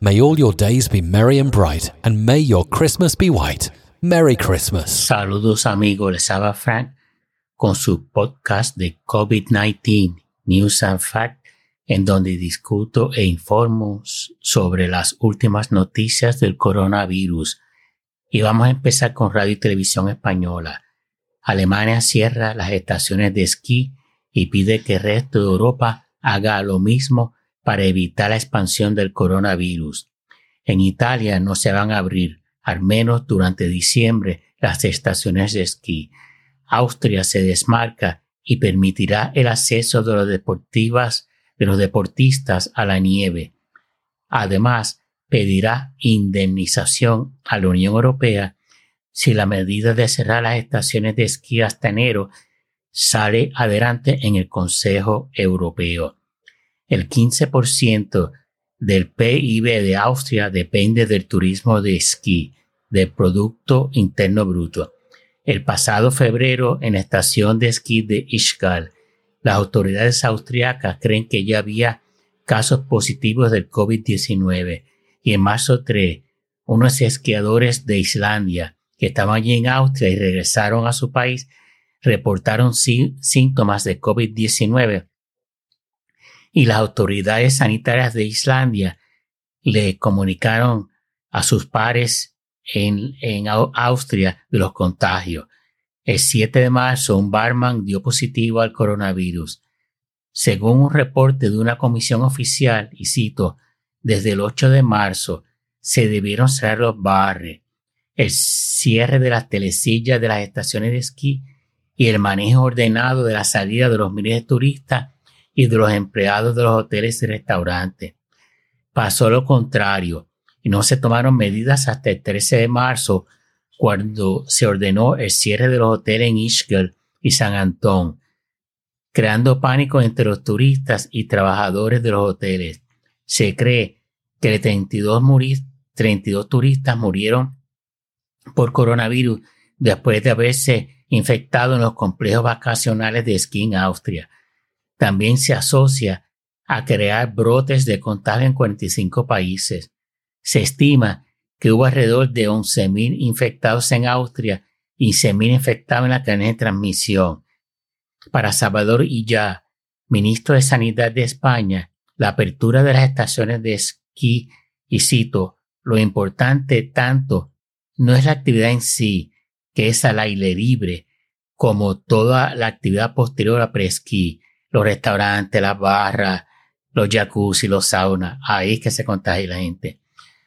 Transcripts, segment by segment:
May all your days be merry and bright, and may your Christmas be white. Merry Christmas. Saludos amigos, les habla Frank con su podcast de COVID-19 News and Fact, en donde discuto e informo sobre las últimas noticias del coronavirus. Y vamos a empezar con Radio y Televisión Española. Alemania cierra las estaciones de esquí y pide que el resto de Europa haga lo mismo para evitar la expansión del coronavirus. En Italia no se van a abrir, al menos durante diciembre, las estaciones de esquí. Austria se desmarca y permitirá el acceso de los deportivas de los deportistas a la nieve. Además, pedirá indemnización a la Unión Europea si la medida de cerrar las estaciones de esquí hasta enero sale adelante en el Consejo Europeo. El 15% del PIB de Austria depende del turismo de esquí, del Producto Interno Bruto. El pasado febrero, en la estación de esquí de Ischgl, las autoridades austriacas creen que ya había casos positivos del COVID-19 y en marzo 3, unos esquiadores de Islandia que estaban allí en Austria y regresaron a su país reportaron síntomas de COVID-19 y las autoridades sanitarias de Islandia le comunicaron a sus pares en, Austria de los contagios. El 7 de marzo, un barman dio positivo al coronavirus. Según un reporte de una comisión oficial, y cito, desde el 8 de marzo se debieron cerrar los bares, el cierre de las telesillas de las estaciones de esquí y el manejo ordenado de la salida de los miles de turistas y de los empleados de los hoteles y restaurantes. Pasó lo contrario y no se tomaron medidas hasta el 13 de marzo cuando se ordenó el cierre de los hoteles en Ischgl y San Antón, creando pánico entre los turistas y trabajadores de los hoteles. Se cree que 32, 32 turistas murieron por coronavirus después de haberse infectado en los complejos vacacionales de esquí Austria. También se asocia a crear brotes de contagio en 45 países. Se estima que hubo alrededor de 11.000 infectados en Austria y 100.000 infectados en la cadena de transmisión. Para Salvador ya ministro de Sanidad de España, la apertura de las estaciones de esquí, y cito, lo importante tanto no es la actividad en sí, que es al aire libre, como toda la actividad posterior a presquí, los restaurantes, las barras, los jacuzzi, los saunas, ahí es que se contagia la gente.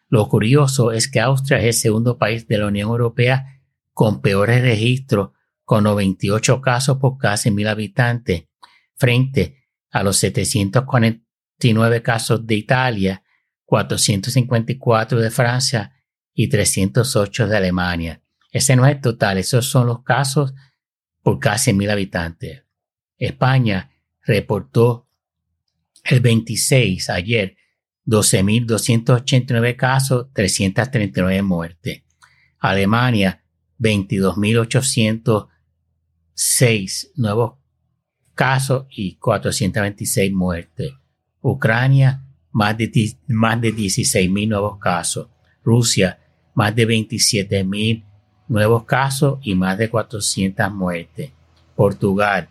Lo curioso es que Austria es el segundo país de la Unión Europea con peores registros, con 98 casos por casi mil habitantes, frente a los 749 casos de Italia, 454 de Francia y 308 de Alemania. Ese no es el total, esos son los casos por casi mil habitantes. España reportó el 26 ayer 12.289 casos, 339 muertes. Alemania 22.806 nuevos casos y 426 muertes. Ucrania más de, más de 16.000 nuevos casos. Rusia más de 27.000 nuevos casos y más de 400 muertes. Portugal,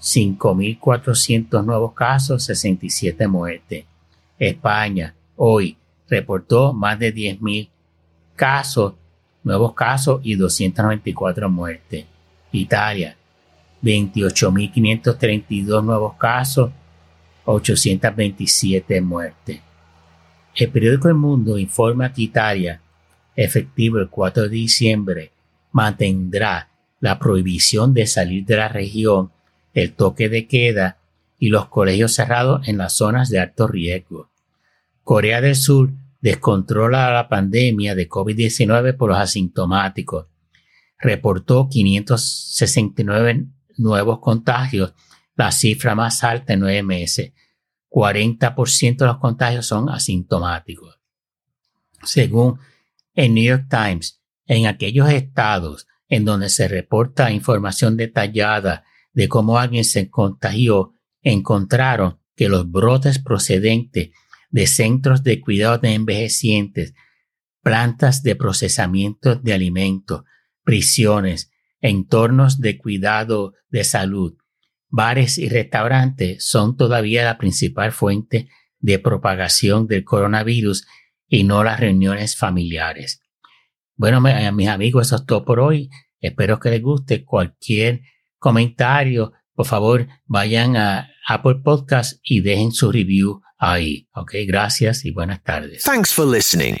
5.400 nuevos casos, 67 muertes. España, hoy, reportó más de 10.000 casos, nuevos casos y 294 muertes. Italia, 28.532 nuevos casos, 827 muertes. El periódico El Mundo informa que Italia efectivo el 4 de diciembre, mantendrá la prohibición de salir de la región, el toque de queda y los colegios cerrados en las zonas de alto riesgo. Corea del Sur descontrola la pandemia de COVID-19 por los asintomáticos. Reportó 569 nuevos contagios, la cifra más alta en nueve meses. 40% de los contagios son asintomáticos. Según en New York Times, en aquellos estados en donde se reporta información detallada de cómo alguien se contagió, encontraron que los brotes procedentes de centros de cuidado de envejecientes, plantas de procesamiento de alimentos, prisiones, entornos de cuidado de salud, bares y restaurantes son todavía la principal fuente de propagación del coronavirus y no las reuniones familiares. Bueno, mis amigos, eso es todo por hoy. Espero que les guste. Cualquier comentario, por favor, vayan a Apple Podcast y dejen su review ahí. Ok, gracias y buenas tardes. Thanks for listening.